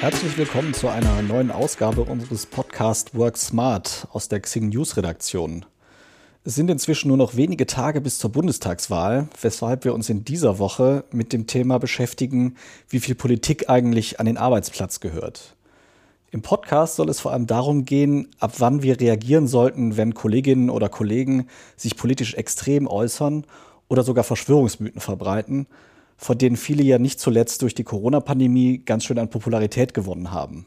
Herzlich willkommen zu einer neuen Ausgabe unseres Podcast Work Smart aus der Xing News Redaktion. Es sind inzwischen nur noch wenige Tage bis zur Bundestagswahl, weshalb wir uns in dieser Woche mit dem Thema beschäftigen, wie viel Politik eigentlich an den Arbeitsplatz gehört. Im Podcast soll es vor allem darum gehen, ab wann wir reagieren sollten, wenn Kolleginnen oder Kollegen sich politisch extrem äußern oder sogar Verschwörungsmythen verbreiten von denen viele ja nicht zuletzt durch die Corona-Pandemie ganz schön an Popularität gewonnen haben.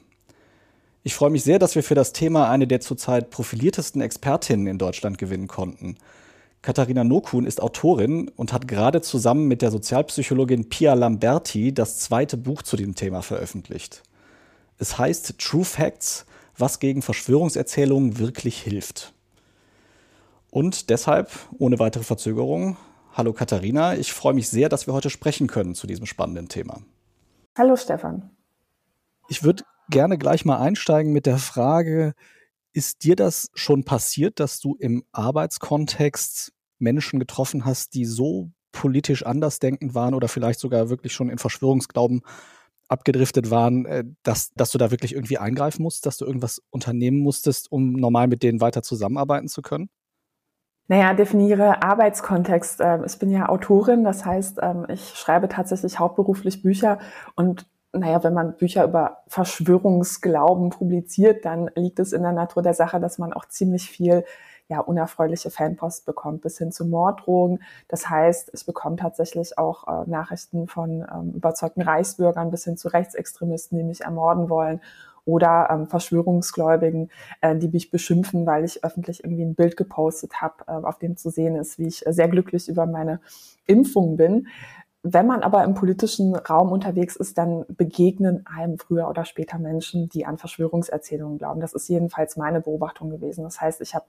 Ich freue mich sehr, dass wir für das Thema eine der zurzeit profiliertesten Expertinnen in Deutschland gewinnen konnten. Katharina Nokun ist Autorin und hat gerade zusammen mit der Sozialpsychologin Pia Lamberti das zweite Buch zu dem Thema veröffentlicht. Es heißt True Facts, was gegen Verschwörungserzählungen wirklich hilft. Und deshalb, ohne weitere Verzögerung, Hallo Katharina, ich freue mich sehr, dass wir heute sprechen können zu diesem spannenden Thema. Hallo Stefan. Ich würde gerne gleich mal einsteigen mit der Frage, ist dir das schon passiert, dass du im Arbeitskontext Menschen getroffen hast, die so politisch andersdenkend waren oder vielleicht sogar wirklich schon in Verschwörungsglauben abgedriftet waren, äh, dass, dass du da wirklich irgendwie eingreifen musst, dass du irgendwas unternehmen musstest, um normal mit denen weiter zusammenarbeiten zu können? Naja, definiere Arbeitskontext. Ähm, ich bin ja Autorin, das heißt, ähm, ich schreibe tatsächlich hauptberuflich Bücher und naja, wenn man Bücher über Verschwörungsglauben publiziert, dann liegt es in der Natur der Sache, dass man auch ziemlich viel ja, unerfreuliche Fanpost bekommt, bis hin zu Morddrogen. Das heißt, ich bekomme tatsächlich auch äh, Nachrichten von ähm, überzeugten Reichsbürgern bis hin zu Rechtsextremisten, die mich ermorden wollen oder ähm, Verschwörungsgläubigen, äh, die mich beschimpfen, weil ich öffentlich irgendwie ein Bild gepostet habe, äh, auf dem zu sehen ist, wie ich sehr glücklich über meine Impfung bin. Wenn man aber im politischen Raum unterwegs ist, dann begegnen einem früher oder später Menschen, die an Verschwörungserzählungen glauben. Das ist jedenfalls meine Beobachtung gewesen. Das heißt, ich habe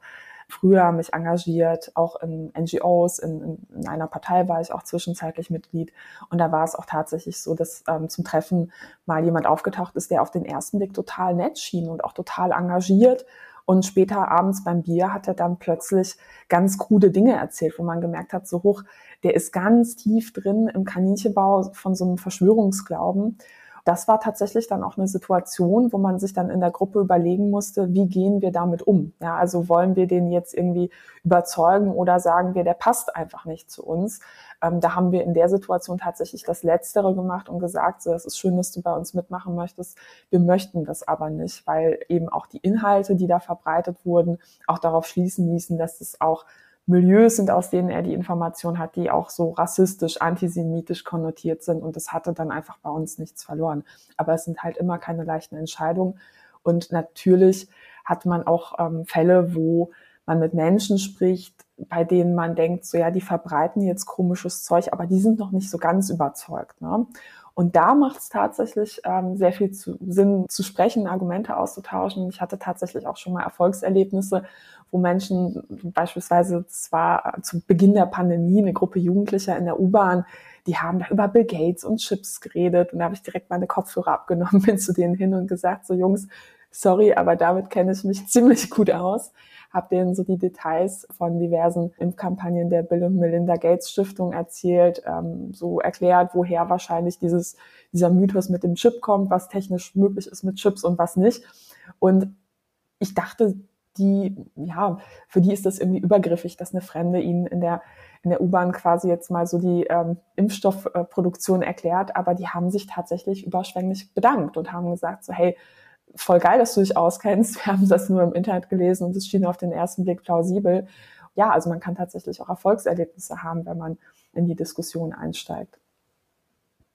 früher mich engagiert, auch in NGOs, in, in, einer Partei war ich auch zwischenzeitlich Mitglied. Und da war es auch tatsächlich so, dass ähm, zum Treffen mal jemand aufgetaucht ist, der auf den ersten Blick total nett schien und auch total engagiert. Und später abends beim Bier hat er dann plötzlich ganz krude Dinge erzählt, wo man gemerkt hat, so hoch, der ist ganz tief drin im Kaninchenbau von so einem Verschwörungsglauben das war tatsächlich dann auch eine Situation, wo man sich dann in der Gruppe überlegen musste, wie gehen wir damit um? Ja, also wollen wir den jetzt irgendwie überzeugen oder sagen wir, der passt einfach nicht zu uns? Ähm, da haben wir in der Situation tatsächlich das Letztere gemacht und gesagt, so, es ist schön, dass du bei uns mitmachen möchtest. Wir möchten das aber nicht, weil eben auch die Inhalte, die da verbreitet wurden, auch darauf schließen ließen, dass es auch Milieus sind, aus denen er die Information hat, die auch so rassistisch, antisemitisch konnotiert sind. Und das hatte dann einfach bei uns nichts verloren. Aber es sind halt immer keine leichten Entscheidungen. Und natürlich hat man auch ähm, Fälle, wo man mit Menschen spricht, bei denen man denkt, so ja, die verbreiten jetzt komisches Zeug, aber die sind noch nicht so ganz überzeugt. Ne? Und da macht es tatsächlich ähm, sehr viel zu, Sinn zu sprechen, Argumente auszutauschen. Ich hatte tatsächlich auch schon mal Erfolgserlebnisse, wo Menschen beispielsweise zwar zu Beginn der Pandemie eine Gruppe Jugendlicher in der U-Bahn, die haben da über Bill Gates und Chips geredet und da habe ich direkt meine Kopfhörer abgenommen, bin zu denen hin und gesagt, so Jungs, sorry, aber damit kenne ich mich ziemlich gut aus habe denen so die Details von diversen Impfkampagnen der Bill und Melinda Gates Stiftung erzählt, ähm, so erklärt, woher wahrscheinlich dieses, dieser Mythos mit dem Chip kommt, was technisch möglich ist mit Chips und was nicht. Und ich dachte, die, ja, für die ist das irgendwie übergriffig, dass eine Fremde ihnen in der in der U-Bahn quasi jetzt mal so die ähm, Impfstoffproduktion erklärt, aber die haben sich tatsächlich überschwänglich bedankt und haben gesagt, so hey, voll geil, dass du dich auskennst. Wir haben das nur im Internet gelesen und es schien auf den ersten Blick plausibel. Ja, also man kann tatsächlich auch Erfolgserlebnisse haben, wenn man in die Diskussion einsteigt.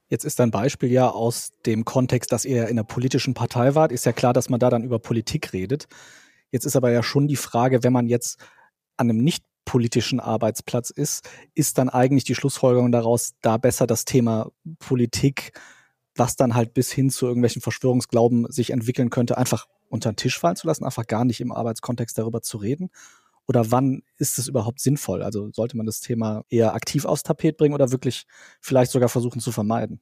Jetzt ist ein Beispiel ja aus dem Kontext, dass ihr in einer politischen Partei wart. Ist ja klar, dass man da dann über Politik redet. Jetzt ist aber ja schon die Frage, wenn man jetzt an einem nicht politischen Arbeitsplatz ist, ist dann eigentlich die Schlussfolgerung daraus, da besser das Thema Politik was dann halt bis hin zu irgendwelchen Verschwörungsglauben sich entwickeln könnte, einfach unter den Tisch fallen zu lassen, einfach gar nicht im Arbeitskontext darüber zu reden? Oder wann ist es überhaupt sinnvoll? Also sollte man das Thema eher aktiv aufs Tapet bringen oder wirklich vielleicht sogar versuchen zu vermeiden?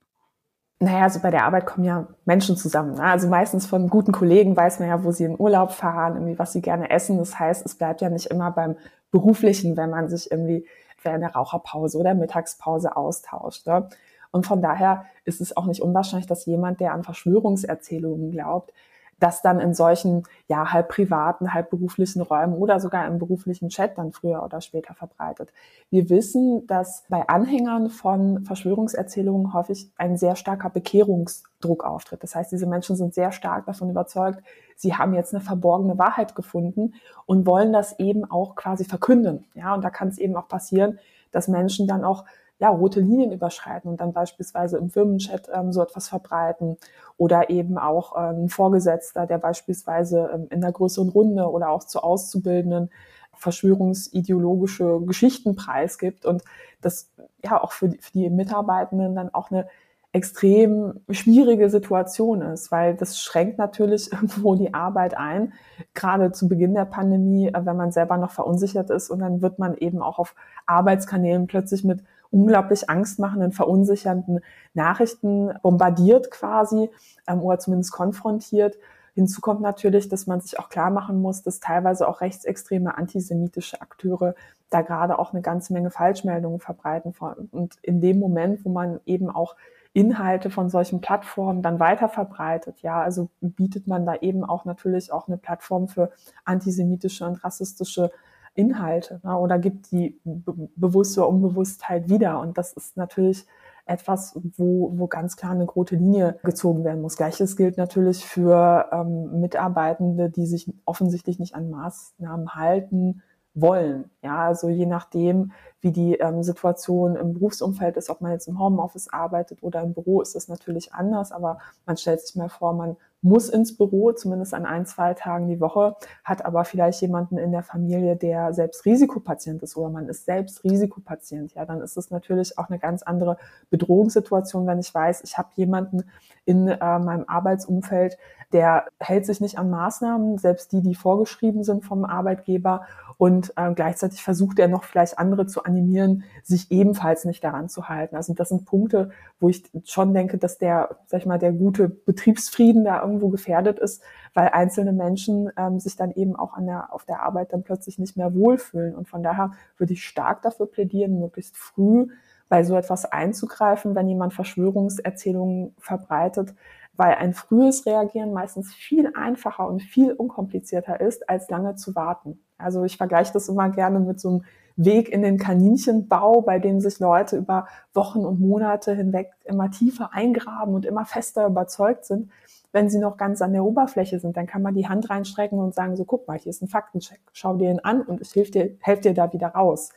Naja, also bei der Arbeit kommen ja Menschen zusammen. Ne? Also meistens von guten Kollegen weiß man ja, wo sie in Urlaub fahren, irgendwie was sie gerne essen. Das heißt, es bleibt ja nicht immer beim Beruflichen, wenn man sich irgendwie während der Raucherpause oder Mittagspause austauscht. Ne? Und von daher ist es auch nicht unwahrscheinlich, dass jemand, der an Verschwörungserzählungen glaubt, das dann in solchen, ja, halb privaten, halb beruflichen Räumen oder sogar im beruflichen Chat dann früher oder später verbreitet. Wir wissen, dass bei Anhängern von Verschwörungserzählungen häufig ein sehr starker Bekehrungsdruck auftritt. Das heißt, diese Menschen sind sehr stark davon überzeugt, sie haben jetzt eine verborgene Wahrheit gefunden und wollen das eben auch quasi verkünden. Ja, und da kann es eben auch passieren, dass Menschen dann auch ja, rote Linien überschreiten und dann beispielsweise im Firmenchat ähm, so etwas verbreiten oder eben auch ähm, ein Vorgesetzter, der beispielsweise ähm, in einer größeren Runde oder auch zu Auszubildenden verschwörungsideologische Geschichten preisgibt und das ja auch für die, für die Mitarbeitenden dann auch eine extrem schwierige Situation ist, weil das schränkt natürlich irgendwo die Arbeit ein, gerade zu Beginn der Pandemie, äh, wenn man selber noch verunsichert ist und dann wird man eben auch auf Arbeitskanälen plötzlich mit unglaublich angstmachenden, verunsichernden Nachrichten bombardiert quasi ähm, oder zumindest konfrontiert. Hinzu kommt natürlich, dass man sich auch klar machen muss, dass teilweise auch rechtsextreme antisemitische Akteure da gerade auch eine ganze Menge Falschmeldungen verbreiten. Und in dem Moment, wo man eben auch Inhalte von solchen Plattformen dann weiter verbreitet, ja, also bietet man da eben auch natürlich auch eine Plattform für antisemitische und rassistische Inhalte ne, oder gibt die be bewusste Unbewusstheit wieder. Und das ist natürlich etwas, wo, wo ganz klar eine rote Linie gezogen werden muss. Gleiches gilt natürlich für ähm, Mitarbeitende, die sich offensichtlich nicht an Maßnahmen halten wollen. Ja, also je nachdem, wie die ähm, Situation im Berufsumfeld ist, ob man jetzt im Homeoffice arbeitet oder im Büro, ist das natürlich anders. Aber man stellt sich mal vor, man muss ins Büro, zumindest an ein, zwei Tagen die Woche, hat aber vielleicht jemanden in der Familie, der selbst Risikopatient ist oder man ist selbst Risikopatient. Ja, dann ist es natürlich auch eine ganz andere Bedrohungssituation, wenn ich weiß, ich habe jemanden in äh, meinem Arbeitsumfeld, der hält sich nicht an Maßnahmen, selbst die, die vorgeschrieben sind vom Arbeitgeber und äh, gleichzeitig versucht er noch vielleicht andere zu animieren, sich ebenfalls nicht daran zu halten. Also das sind Punkte, wo ich schon denke, dass der, sag ich mal, der gute Betriebsfrieden da irgendwo gefährdet ist, weil einzelne Menschen ähm, sich dann eben auch an der, auf der Arbeit dann plötzlich nicht mehr wohlfühlen. Und von daher würde ich stark dafür plädieren, möglichst früh bei so etwas einzugreifen, wenn jemand Verschwörungserzählungen verbreitet, weil ein frühes Reagieren meistens viel einfacher und viel unkomplizierter ist, als lange zu warten. Also ich vergleiche das immer gerne mit so einem Weg in den Kaninchenbau, bei dem sich Leute über Wochen und Monate hinweg immer tiefer eingraben und immer fester überzeugt sind. Wenn sie noch ganz an der Oberfläche sind, dann kann man die Hand reinstrecken und sagen, so guck mal, hier ist ein Faktencheck, schau dir ihn an und ich helfe dir, helf dir da wieder raus.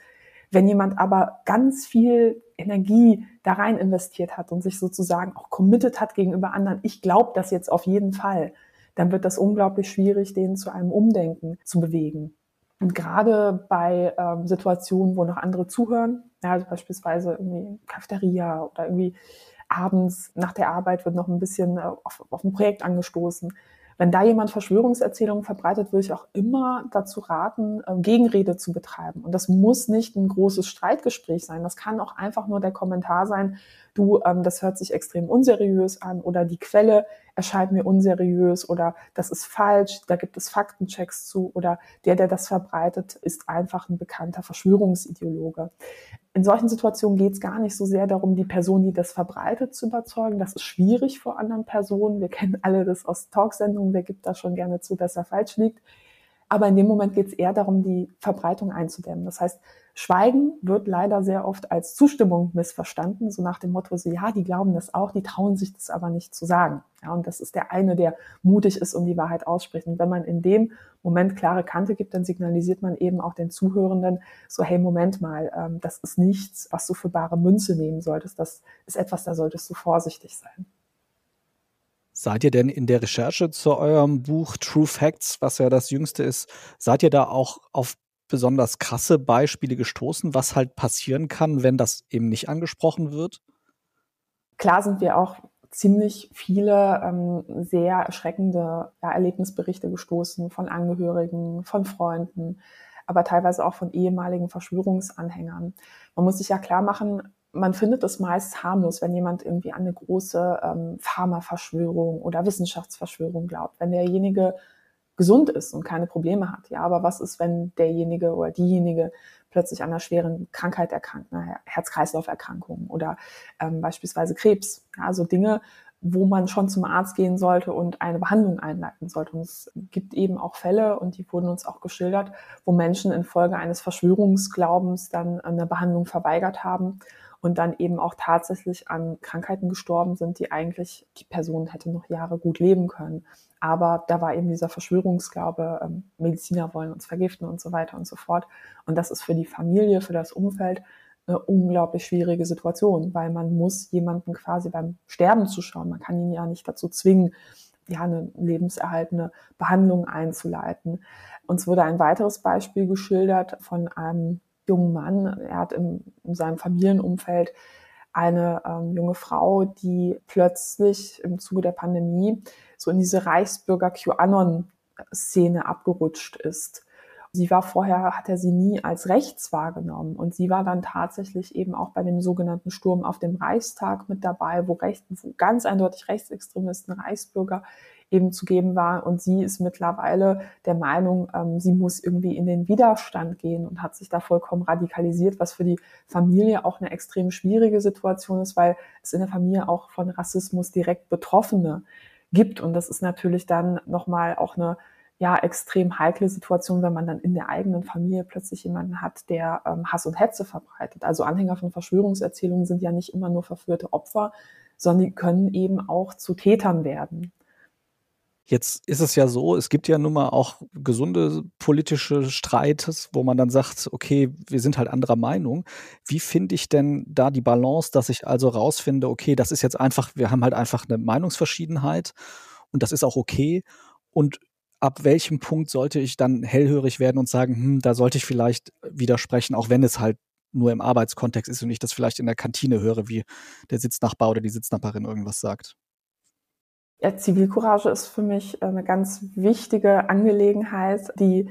Wenn jemand aber ganz viel Energie da rein investiert hat und sich sozusagen auch committed hat gegenüber anderen, ich glaube das jetzt auf jeden Fall, dann wird das unglaublich schwierig, den zu einem Umdenken zu bewegen. Und gerade bei ähm, Situationen, wo noch andere zuhören, ja, also beispielsweise irgendwie Cafeteria oder irgendwie abends nach der Arbeit wird noch ein bisschen äh, auf, auf ein Projekt angestoßen. Wenn da jemand Verschwörungserzählungen verbreitet, würde ich auch immer dazu raten, äh, Gegenrede zu betreiben. Und das muss nicht ein großes Streitgespräch sein. Das kann auch einfach nur der Kommentar sein, du, ähm, das hört sich extrem unseriös an oder die Quelle erscheint mir unseriös oder das ist falsch, da gibt es Faktenchecks zu oder der, der das verbreitet, ist einfach ein bekannter Verschwörungsideologe. In solchen Situationen geht es gar nicht so sehr darum, die Person, die das verbreitet, zu überzeugen. Das ist schwierig vor anderen Personen. Wir kennen alle das aus Talksendungen. Wer gibt da schon gerne zu, dass er falsch liegt? Aber in dem Moment geht es eher darum, die Verbreitung einzudämmen. Das heißt, Schweigen wird leider sehr oft als Zustimmung missverstanden, so nach dem Motto, so ja, die glauben das auch, die trauen sich das aber nicht zu sagen. Ja, und das ist der eine, der mutig ist und die Wahrheit ausspricht. Und wenn man in dem Moment klare Kante gibt, dann signalisiert man eben auch den Zuhörenden so, hey, Moment mal, ähm, das ist nichts, was du für bare Münze nehmen solltest. Das ist etwas, da solltest du vorsichtig sein. Seid ihr denn in der Recherche zu eurem Buch True Facts, was ja das jüngste ist, seid ihr da auch auf besonders krasse Beispiele gestoßen, was halt passieren kann, wenn das eben nicht angesprochen wird? Klar sind wir auch ziemlich viele ähm, sehr erschreckende ja, Erlebnisberichte gestoßen von Angehörigen, von Freunden, aber teilweise auch von ehemaligen Verschwörungsanhängern. Man muss sich ja klar machen, man findet es meist harmlos, wenn jemand irgendwie an eine große ähm, Pharmaverschwörung oder Wissenschaftsverschwörung glaubt. Wenn derjenige gesund ist und keine Probleme hat. Ja, aber was ist, wenn derjenige oder diejenige plötzlich an einer schweren Krankheit erkrankt, einer Herz-Kreislauf-Erkrankung oder ähm, beispielsweise Krebs. Also Dinge, wo man schon zum Arzt gehen sollte und eine Behandlung einleiten sollte. Und es gibt eben auch Fälle, und die wurden uns auch geschildert, wo Menschen infolge eines Verschwörungsglaubens dann eine Behandlung verweigert haben und dann eben auch tatsächlich an Krankheiten gestorben sind, die eigentlich die Person hätte noch Jahre gut leben können. Aber da war eben dieser Verschwörungsglaube, ähm, Mediziner wollen uns vergiften und so weiter und so fort. Und das ist für die Familie, für das Umfeld eine unglaublich schwierige Situation, weil man muss jemanden quasi beim Sterben zuschauen. Man kann ihn ja nicht dazu zwingen, ja, eine lebenserhaltende Behandlung einzuleiten. Uns wurde ein weiteres Beispiel geschildert von einem jungen Mann. Er hat im, in seinem Familienumfeld eine ähm, junge Frau, die plötzlich im Zuge der Pandemie so in diese Reichsbürger QAnon-Szene abgerutscht ist. Sie war vorher, hat er sie nie als rechts wahrgenommen. Und sie war dann tatsächlich eben auch bei dem sogenannten Sturm auf dem Reichstag mit dabei, wo, recht, wo ganz eindeutig Rechtsextremisten, Reichsbürger eben zu geben war. Und sie ist mittlerweile der Meinung, ähm, sie muss irgendwie in den Widerstand gehen und hat sich da vollkommen radikalisiert, was für die Familie auch eine extrem schwierige Situation ist, weil es in der Familie auch von Rassismus direkt Betroffene gibt. Und das ist natürlich dann nochmal auch eine ja extrem heikle Situation, wenn man dann in der eigenen Familie plötzlich jemanden hat, der ähm, Hass und Hetze verbreitet. Also Anhänger von Verschwörungserzählungen sind ja nicht immer nur verführte Opfer, sondern die können eben auch zu Tätern werden. Jetzt ist es ja so, es gibt ja nun mal auch gesunde politische Streites, wo man dann sagt, okay, wir sind halt anderer Meinung. Wie finde ich denn da die Balance, dass ich also rausfinde, okay, das ist jetzt einfach, wir haben halt einfach eine Meinungsverschiedenheit und das ist auch okay. Und ab welchem Punkt sollte ich dann hellhörig werden und sagen, hm, da sollte ich vielleicht widersprechen, auch wenn es halt nur im Arbeitskontext ist und ich das vielleicht in der Kantine höre, wie der Sitznachbar oder die Sitznachbarin irgendwas sagt. Ja, Zivilcourage ist für mich eine ganz wichtige Angelegenheit, die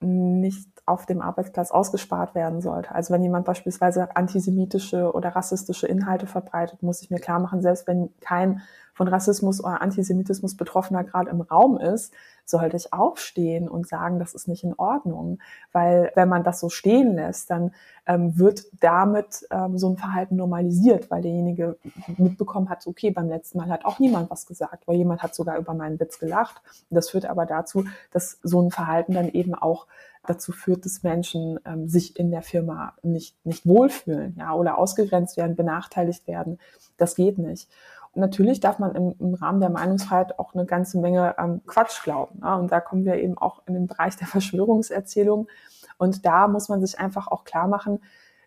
nicht auf dem Arbeitsplatz ausgespart werden sollte. Also wenn jemand beispielsweise antisemitische oder rassistische Inhalte verbreitet, muss ich mir klar machen, selbst wenn kein von Rassismus oder Antisemitismus Betroffener gerade im Raum ist, sollte ich aufstehen und sagen, das ist nicht in Ordnung. Weil wenn man das so stehen lässt, dann ähm, wird damit ähm, so ein Verhalten normalisiert, weil derjenige mitbekommen hat, okay, beim letzten Mal hat auch niemand was gesagt, weil jemand hat sogar über meinen Witz gelacht. Das führt aber dazu, dass so ein Verhalten dann eben auch dazu führt, dass Menschen ähm, sich in der Firma nicht, nicht wohlfühlen, ja, oder ausgegrenzt werden, benachteiligt werden. Das geht nicht. Natürlich darf man im, im Rahmen der Meinungsfreiheit auch eine ganze Menge ähm, Quatsch glauben. Ja? Und da kommen wir eben auch in den Bereich der Verschwörungserzählung. Und da muss man sich einfach auch klar machen,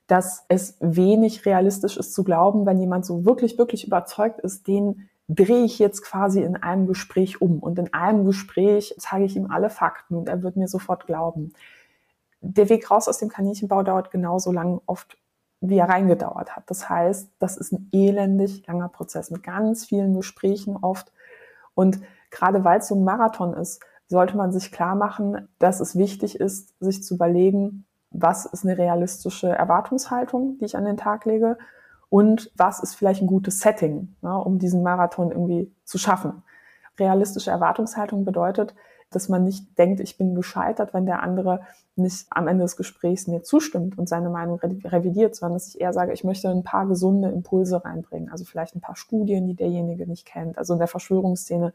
dass es wenig realistisch ist zu glauben, wenn jemand so wirklich, wirklich überzeugt ist, den drehe ich jetzt quasi in einem Gespräch um. Und in einem Gespräch zeige ich ihm alle Fakten und er wird mir sofort glauben. Der Weg raus aus dem Kaninchenbau dauert genauso lang oft wie er reingedauert hat. Das heißt, das ist ein elendig langer Prozess mit ganz vielen Gesprächen oft. Und gerade weil es so ein Marathon ist, sollte man sich klar machen, dass es wichtig ist, sich zu überlegen, was ist eine realistische Erwartungshaltung, die ich an den Tag lege und was ist vielleicht ein gutes Setting, ne, um diesen Marathon irgendwie zu schaffen. Realistische Erwartungshaltung bedeutet, dass man nicht denkt, ich bin gescheitert, wenn der andere nicht am Ende des Gesprächs mir zustimmt und seine Meinung revidiert, sondern dass ich eher sage, ich möchte ein paar gesunde Impulse reinbringen. Also vielleicht ein paar Studien, die derjenige nicht kennt. Also in der Verschwörungsszene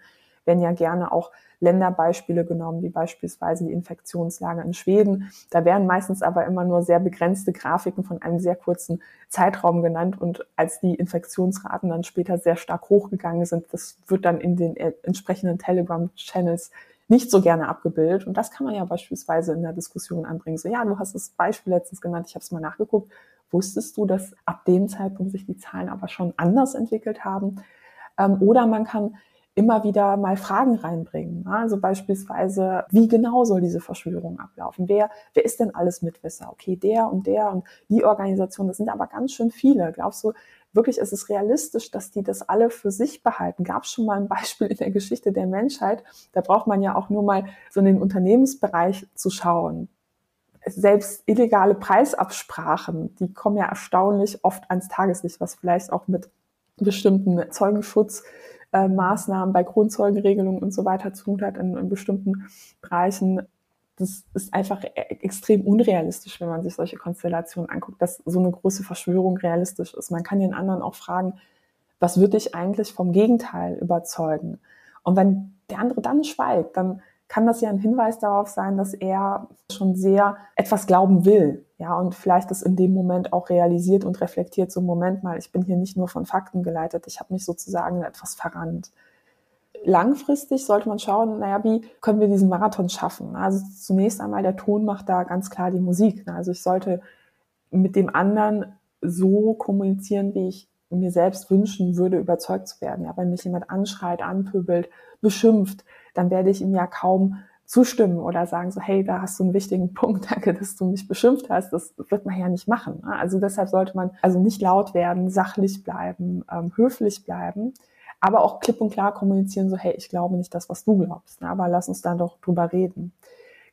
werden ja gerne auch Länderbeispiele genommen, wie beispielsweise die Infektionslage in Schweden. Da werden meistens aber immer nur sehr begrenzte Grafiken von einem sehr kurzen Zeitraum genannt. Und als die Infektionsraten dann später sehr stark hochgegangen sind, das wird dann in den äh, entsprechenden Telegram-Channels nicht so gerne abgebildet. Und das kann man ja beispielsweise in der Diskussion anbringen. So, ja, du hast das Beispiel letztens genannt, ich habe es mal nachgeguckt. Wusstest du, dass ab dem Zeitpunkt sich die Zahlen aber schon anders entwickelt haben? Ähm, oder man kann immer wieder mal Fragen reinbringen. Also beispielsweise, wie genau soll diese Verschwörung ablaufen? Wer, wer ist denn alles Mitwisser? Okay, der und der und die Organisation, das sind aber ganz schön viele. Glaubst du, wirklich ist es realistisch, dass die das alle für sich behalten. Gab es schon mal ein Beispiel in der Geschichte der Menschheit? Da braucht man ja auch nur mal so in den Unternehmensbereich zu schauen. Selbst illegale Preisabsprachen, die kommen ja erstaunlich oft ans Tageslicht, was vielleicht auch mit bestimmten Zeugenschutzmaßnahmen bei Grundzeugenregelungen und so weiter zu tun hat in, in bestimmten Bereichen das ist einfach e-, extrem unrealistisch, wenn man sich solche Konstellationen anguckt, dass so eine große Verschwörung realistisch ist. Man kann den anderen auch fragen, was würde dich eigentlich vom Gegenteil überzeugen? Und wenn der andere dann schweigt, dann kann das ja ein Hinweis darauf sein, dass er schon sehr etwas glauben will. Ja, und vielleicht das in dem Moment auch realisiert und reflektiert, so Moment mal, ich bin hier nicht nur von Fakten geleitet, ich habe mich sozusagen etwas verrannt. Langfristig sollte man schauen, naja, wie können wir diesen Marathon schaffen? Also zunächst einmal der Ton macht da ganz klar die Musik. Also ich sollte mit dem anderen so kommunizieren, wie ich mir selbst wünschen würde, überzeugt zu werden. Ja, wenn mich jemand anschreit, anpöbelt, beschimpft, dann werde ich ihm ja kaum zustimmen oder sagen so, hey, da hast du einen wichtigen Punkt, danke, dass du mich beschimpft hast. Das wird man ja nicht machen. Also deshalb sollte man also nicht laut werden, sachlich bleiben, ähm, höflich bleiben, aber auch klipp und klar kommunizieren, so, hey, ich glaube nicht das, was du glaubst, ne? aber lass uns dann doch drüber reden.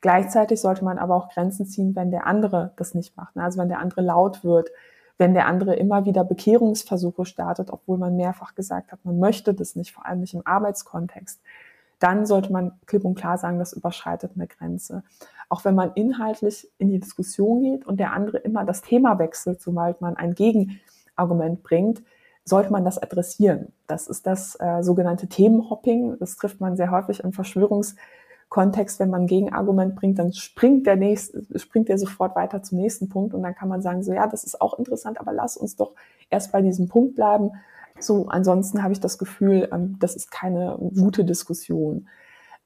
Gleichzeitig sollte man aber auch Grenzen ziehen, wenn der andere das nicht macht. Ne? Also wenn der andere laut wird, wenn der andere immer wieder Bekehrungsversuche startet, obwohl man mehrfach gesagt hat, man möchte das nicht, vor allem nicht im Arbeitskontext, dann sollte man klipp und klar sagen, das überschreitet eine Grenze. Auch wenn man inhaltlich in die Diskussion geht und der andere immer das Thema wechselt, sobald man ein Gegenargument bringt, sollte man das adressieren. Das ist das äh, sogenannte Themenhopping. Das trifft man sehr häufig im Verschwörungskontext. Wenn man ein Gegenargument bringt, dann springt der nächste, springt der sofort weiter zum nächsten Punkt und dann kann man sagen, so ja, das ist auch interessant, aber lass uns doch erst bei diesem Punkt bleiben so, ansonsten habe ich das Gefühl, ähm, das ist keine gute Diskussion.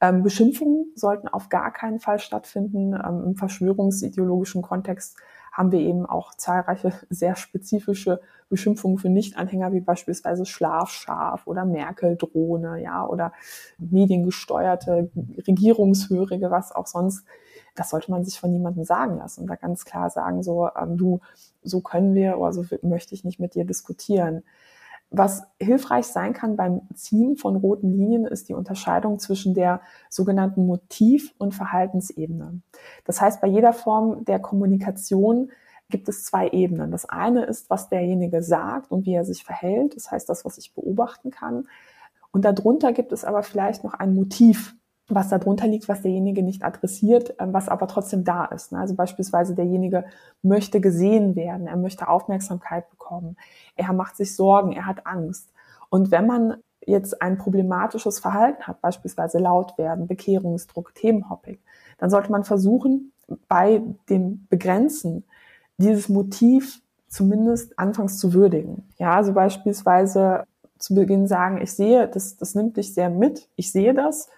Ähm, Beschimpfungen sollten auf gar keinen Fall stattfinden. Ähm, Im verschwörungsideologischen Kontext haben wir eben auch zahlreiche sehr spezifische Beschimpfungen für Nichtanhänger, wie beispielsweise Schlafschaf oder Merkel-Drohne, ja, oder mediengesteuerte Regierungshörige, was auch sonst. Das sollte man sich von niemandem sagen lassen und da ganz klar sagen, so, ähm, du, so können wir oder so möchte ich nicht mit dir diskutieren. Was hilfreich sein kann beim Ziehen von roten Linien, ist die Unterscheidung zwischen der sogenannten Motiv- und Verhaltensebene. Das heißt, bei jeder Form der Kommunikation gibt es zwei Ebenen. Das eine ist, was derjenige sagt und wie er sich verhält. Das heißt, das, was ich beobachten kann. Und darunter gibt es aber vielleicht noch ein Motiv, was darunter liegt, was derjenige nicht adressiert, ähm, was aber trotzdem da ist. Ne? Also beispielsweise derjenige möchte gesehen werden, er möchte Aufmerksamkeit bekommen, er macht sich Sorgen, er hat Angst. Und wenn man jetzt ein problematisches Verhalten hat, beispielsweise laut werden, Bekehrungsdruck, Themenhopping, dann sollte man versuchen, bei dem Begrenzen dieses Motiv zumindest anfangs zu würdigen. Ja, also beispielsweise zu Beginn sagen, ich sehe, das, das nimmt dich sehr mit, ich sehe das,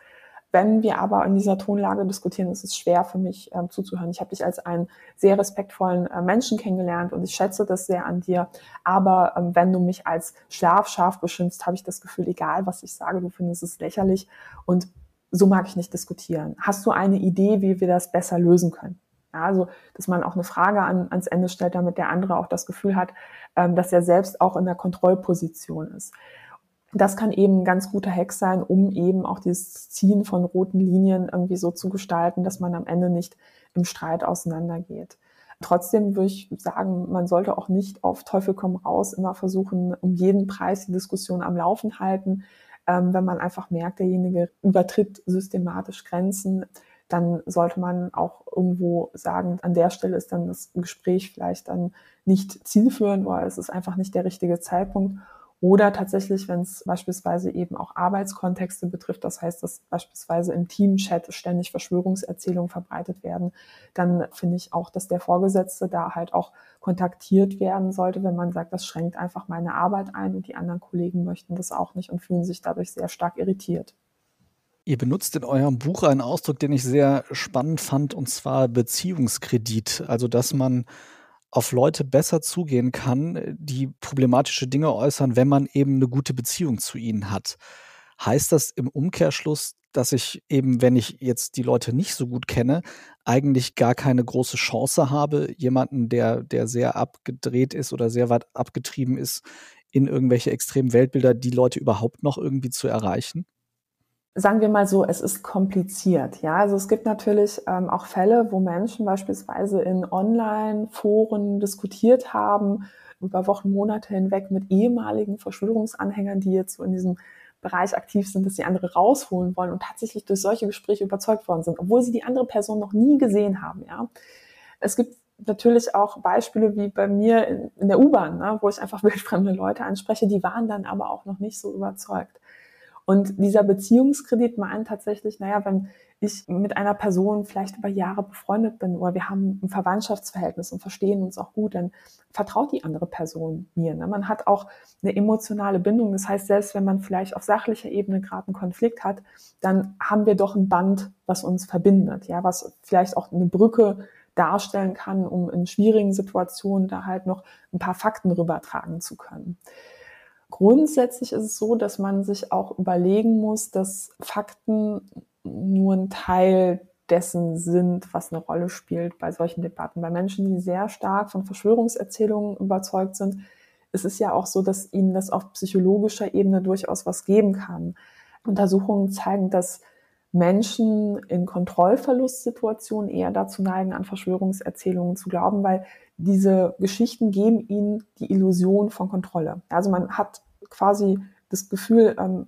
wenn wir aber in dieser Tonlage diskutieren, ist es schwer für mich ähm, zuzuhören. Ich habe dich als einen sehr respektvollen äh, Menschen kennengelernt und ich schätze das sehr an dir. Aber ähm, wenn du mich als Schlafschaf beschimpfst, habe ich das Gefühl, egal was ich sage, du findest es lächerlich und so mag ich nicht diskutieren. Hast du eine Idee, wie wir das besser lösen können? Ja, also, dass man auch eine Frage an, ans Ende stellt, damit der andere auch das Gefühl hat, ähm, dass er selbst auch in der Kontrollposition ist das kann eben ein ganz guter Hack sein, um eben auch dieses Ziehen von roten Linien irgendwie so zu gestalten, dass man am Ende nicht im Streit auseinandergeht. Trotzdem würde ich sagen, man sollte auch nicht auf Teufel komm raus immer versuchen, um jeden Preis die Diskussion am Laufen halten. Ähm, wenn man einfach merkt, derjenige übertritt systematisch Grenzen, dann sollte man auch irgendwo sagen, an der Stelle ist dann das Gespräch vielleicht dann nicht zielführend oder es ist einfach nicht der richtige Zeitpunkt. Oder tatsächlich, wenn es beispielsweise eben auch Arbeitskontexte betrifft, das heißt, dass beispielsweise im Teamchat ständig Verschwörungserzählungen verbreitet werden, dann finde ich auch, dass der Vorgesetzte da halt auch kontaktiert werden sollte, wenn man sagt, das schränkt einfach meine Arbeit ein und die anderen Kollegen möchten das auch nicht und fühlen sich dadurch sehr stark irritiert. Ihr benutzt in eurem Buch einen Ausdruck, den ich sehr spannend fand, und zwar Beziehungskredit. Also, dass man auf Leute besser zugehen kann, die problematische Dinge äußern, wenn man eben eine gute Beziehung zu ihnen hat. Heißt das im Umkehrschluss, dass ich eben, wenn ich jetzt die Leute nicht so gut kenne, eigentlich gar keine große Chance habe, jemanden, der, der sehr abgedreht ist oder sehr weit abgetrieben ist, in irgendwelche extremen Weltbilder, die Leute überhaupt noch irgendwie zu erreichen? Sagen wir mal so, es ist kompliziert. Ja, also es gibt natürlich ähm, auch Fälle, wo Menschen beispielsweise in Online-Foren diskutiert haben über Wochen, Monate hinweg mit ehemaligen Verschwörungsanhängern, die jetzt so in diesem Bereich aktiv sind, dass sie andere rausholen wollen und tatsächlich durch solche Gespräche überzeugt worden sind, obwohl sie die andere Person noch nie gesehen haben. Ja, es gibt natürlich auch Beispiele wie bei mir in, in der U-Bahn, ne, wo ich einfach wildfremde Leute anspreche, die waren dann aber auch noch nicht so überzeugt. Und dieser Beziehungskredit meint tatsächlich, naja, wenn ich mit einer Person vielleicht über Jahre befreundet bin oder wir haben ein Verwandtschaftsverhältnis und verstehen uns auch gut, dann vertraut die andere Person mir. Ne? Man hat auch eine emotionale Bindung. Das heißt, selbst wenn man vielleicht auf sachlicher Ebene gerade einen Konflikt hat, dann haben wir doch ein Band, was uns verbindet, ja, was vielleicht auch eine Brücke darstellen kann, um in schwierigen Situationen da halt noch ein paar Fakten rübertragen zu können. Grundsätzlich ist es so, dass man sich auch überlegen muss, dass Fakten nur ein Teil dessen sind, was eine Rolle spielt bei solchen Debatten. Bei Menschen, die sehr stark von Verschwörungserzählungen überzeugt sind, ist es ja auch so, dass ihnen das auf psychologischer Ebene durchaus was geben kann. Untersuchungen zeigen, dass Menschen in Kontrollverlustsituationen eher dazu neigen, an Verschwörungserzählungen zu glauben, weil diese Geschichten geben ihnen die Illusion von Kontrolle. Also man hat quasi das Gefühl, ähm,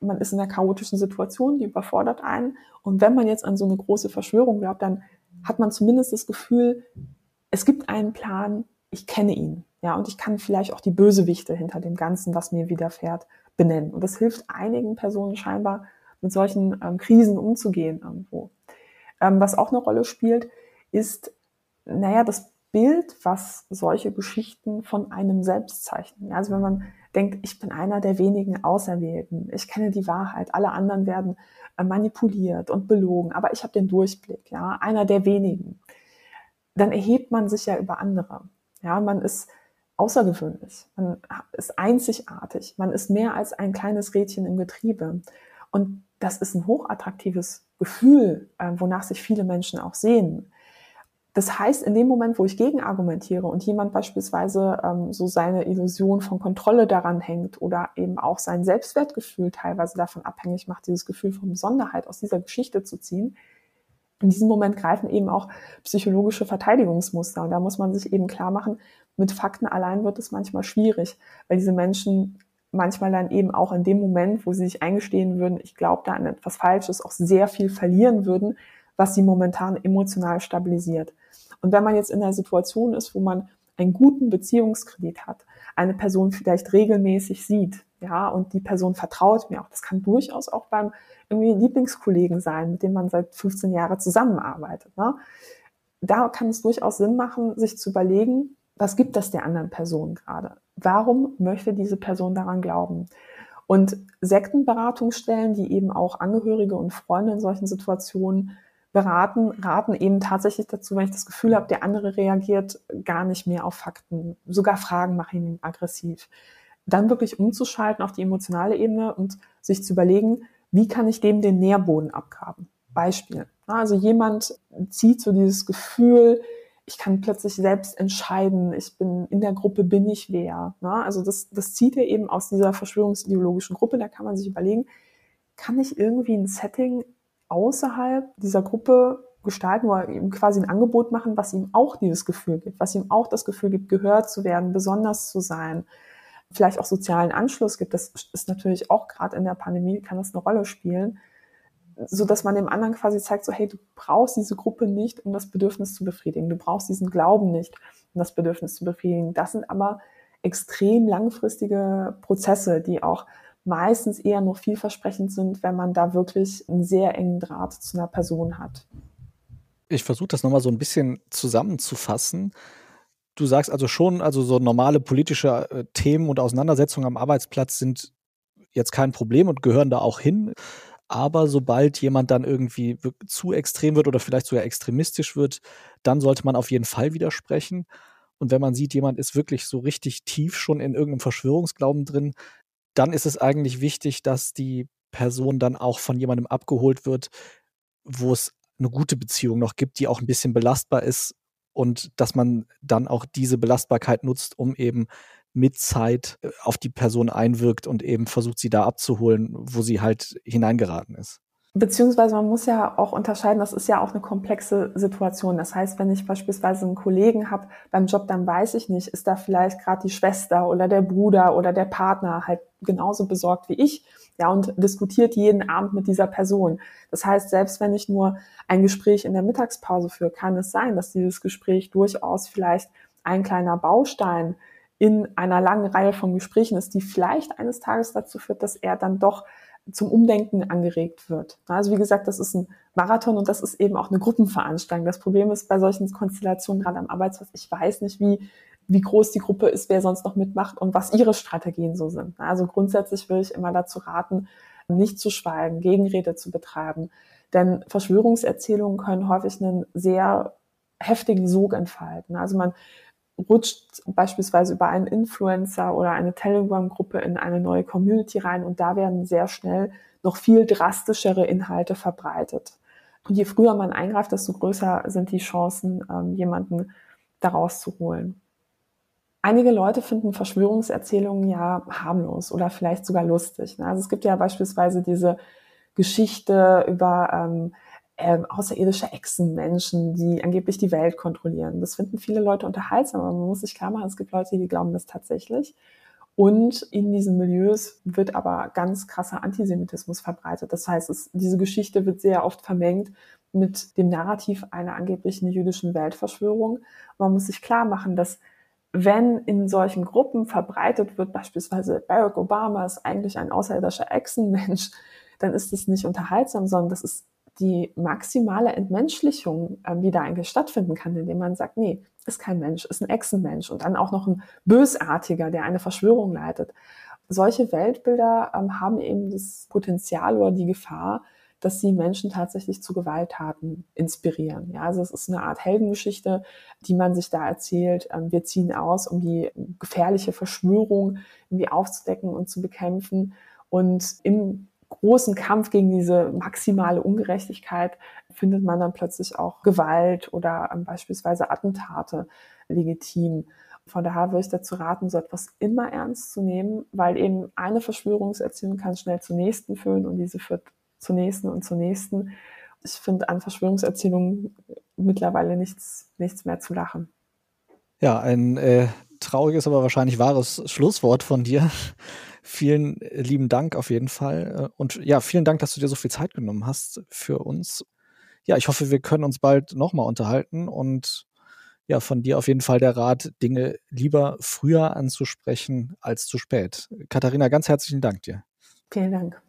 man ist in einer chaotischen Situation, die überfordert einen. Und wenn man jetzt an so eine große Verschwörung glaubt, dann hat man zumindest das Gefühl, es gibt einen Plan, ich kenne ihn. Ja, und ich kann vielleicht auch die Bösewichte hinter dem Ganzen, was mir widerfährt, benennen. Und das hilft einigen Personen scheinbar, mit solchen ähm, Krisen umzugehen irgendwo. Ähm, was auch eine Rolle spielt, ist, naja, das Bild, was solche Geschichten von einem selbst zeichnen. Also wenn man denkt, ich bin einer der wenigen Auserwählten, ich kenne die Wahrheit, alle anderen werden äh, manipuliert und belogen, aber ich habe den Durchblick, ja, einer der wenigen, dann erhebt man sich ja über andere. Ja, man ist außergewöhnlich, man ist einzigartig, man ist mehr als ein kleines Rädchen im Getriebe. Und das ist ein hochattraktives Gefühl, äh, wonach sich viele Menschen auch sehen. Das heißt, in dem Moment, wo ich gegen argumentiere und jemand beispielsweise ähm, so seine Illusion von Kontrolle daran hängt oder eben auch sein Selbstwertgefühl teilweise davon abhängig macht, dieses Gefühl von Besonderheit aus dieser Geschichte zu ziehen, in diesem Moment greifen eben auch psychologische Verteidigungsmuster. Und da muss man sich eben klar machen, mit Fakten allein wird es manchmal schwierig, weil diese Menschen manchmal dann eben auch in dem Moment, wo sie sich eingestehen würden, ich glaube da an etwas Falsches, auch sehr viel verlieren würden, was sie momentan emotional stabilisiert. Und wenn man jetzt in einer Situation ist, wo man einen guten Beziehungskredit hat, eine Person vielleicht regelmäßig sieht, ja, und die Person vertraut mir auch. Das kann durchaus auch beim irgendwie Lieblingskollegen sein, mit dem man seit 15 Jahren zusammenarbeitet. Ne? Da kann es durchaus Sinn machen, sich zu überlegen, was gibt das der anderen Person gerade? Warum möchte diese Person daran glauben? Und Sektenberatungsstellen, die eben auch Angehörige und Freunde in solchen Situationen beraten, raten eben tatsächlich dazu, wenn ich das Gefühl habe, der andere reagiert gar nicht mehr auf Fakten, sogar Fragen machen ihn aggressiv. Dann wirklich umzuschalten auf die emotionale Ebene und sich zu überlegen, wie kann ich dem den Nährboden abgraben? Beispiel. Also jemand zieht so dieses Gefühl, ich kann plötzlich selbst entscheiden, ich bin in der Gruppe, bin ich wer. Also das, das zieht er eben aus dieser verschwörungsideologischen Gruppe, da kann man sich überlegen, kann ich irgendwie ein Setting außerhalb dieser Gruppe gestalten oder ihm quasi ein Angebot machen, was ihm auch dieses Gefühl gibt, was ihm auch das Gefühl gibt, gehört zu werden, besonders zu sein, vielleicht auch sozialen Anschluss gibt. Das ist natürlich auch gerade in der Pandemie, kann das eine Rolle spielen, so dass man dem anderen quasi zeigt, so hey, du brauchst diese Gruppe nicht, um das Bedürfnis zu befriedigen. Du brauchst diesen Glauben nicht, um das Bedürfnis zu befriedigen. Das sind aber extrem langfristige Prozesse, die auch meistens eher noch vielversprechend sind, wenn man da wirklich einen sehr engen Draht zu einer Person hat. Ich versuche das nochmal so ein bisschen zusammenzufassen. Du sagst also schon, also so normale politische äh, Themen und Auseinandersetzungen am Arbeitsplatz sind jetzt kein Problem und gehören da auch hin. Aber sobald jemand dann irgendwie zu extrem wird oder vielleicht sogar extremistisch wird, dann sollte man auf jeden Fall widersprechen. Und wenn man sieht, jemand ist wirklich so richtig tief schon in irgendeinem Verschwörungsglauben drin, dann ist es eigentlich wichtig, dass die Person dann auch von jemandem abgeholt wird, wo es eine gute Beziehung noch gibt, die auch ein bisschen belastbar ist und dass man dann auch diese Belastbarkeit nutzt, um eben mit Zeit äh, auf die Person einwirkt und eben versucht, sie da abzuholen, wo sie halt hineingeraten ist. Beziehungsweise man muss ja auch unterscheiden, das ist ja auch eine komplexe Situation. Das heißt, wenn ich beispielsweise einen Kollegen habe beim Job, dann weiß ich nicht, ist da vielleicht gerade die Schwester oder der Bruder oder der Partner halt genauso besorgt wie ich, ja, und diskutiert jeden Abend mit dieser Person. Das heißt, selbst wenn ich nur ein Gespräch in der Mittagspause führe, kann es sein, dass dieses Gespräch durchaus vielleicht ein kleiner Baustein in einer langen Reihe von Gesprächen ist, die vielleicht eines Tages dazu führt, dass er dann doch zum Umdenken angeregt wird. Also wie gesagt, das ist ein Marathon und das ist eben auch eine Gruppenveranstaltung. Das Problem ist bei solchen Konstellationen gerade am Arbeitsplatz, ich weiß nicht, wie, wie groß die Gruppe ist, wer sonst noch mitmacht und was ihre Strategien so sind. Also grundsätzlich will ich immer dazu raten, nicht zu schweigen, Gegenrede zu betreiben. Denn Verschwörungserzählungen können häufig einen sehr heftigen Sog entfalten. Also man rutscht beispielsweise über einen Influencer oder eine Telegram-Gruppe in eine neue Community rein und da werden sehr schnell noch viel drastischere Inhalte verbreitet. Und je früher man eingreift, desto größer sind die Chancen, ähm, jemanden daraus zu holen. Einige Leute finden Verschwörungserzählungen ja harmlos oder vielleicht sogar lustig. Ne? Also es gibt ja beispielsweise diese Geschichte über ähm, außerirdische Echsenmenschen, die angeblich die Welt kontrollieren. Das finden viele Leute unterhaltsam, aber man muss sich klar machen, es gibt Leute, die glauben das tatsächlich. Und in diesen Milieus wird aber ganz krasser Antisemitismus verbreitet. Das heißt, es, diese Geschichte wird sehr oft vermengt mit dem Narrativ einer angeblichen jüdischen Weltverschwörung. Man muss sich klar machen, dass wenn in solchen Gruppen verbreitet wird, beispielsweise Barack Obama ist eigentlich ein außerirdischer Echsenmensch, dann ist es nicht unterhaltsam, sondern das ist die maximale Entmenschlichung äh, wieder eigentlich stattfinden kann, indem man sagt, nee, ist kein Mensch, ist ein Echsenmensch und dann auch noch ein Bösartiger, der eine Verschwörung leitet. Solche Weltbilder ähm, haben eben das Potenzial oder die Gefahr, dass sie Menschen tatsächlich zu Gewalttaten inspirieren. Ja, also es ist eine Art Heldengeschichte, die man sich da erzählt. Ähm, wir ziehen aus, um die gefährliche Verschwörung irgendwie aufzudecken und zu bekämpfen. Und im großen Kampf gegen diese maximale Ungerechtigkeit findet man dann plötzlich auch Gewalt oder ähm, beispielsweise Attentate legitim. Von daher würde ich dazu raten, so etwas immer ernst zu nehmen, weil eben eine Verschwörungserzählung kann schnell zur nächsten führen und diese führt zur nächsten und zur nächsten. Ich finde an Verschwörungserzählungen mittlerweile nichts, nichts mehr zu lachen. Ja, ein äh, trauriges, aber wahrscheinlich wahres Schlusswort von dir. Vielen äh, lieben Dank auf jeden Fall. Äh, und ja, vielen Dank, dass du dir so viel Zeit genommen hast für uns. Ja, ich hoffe, wir können uns bald nochmal unterhalten und ja, von dir auf jeden Fall der Rat, Dinge lieber früher anzusprechen als zu spät. Katharina, ganz herzlichen Dank dir. Vielen Dank.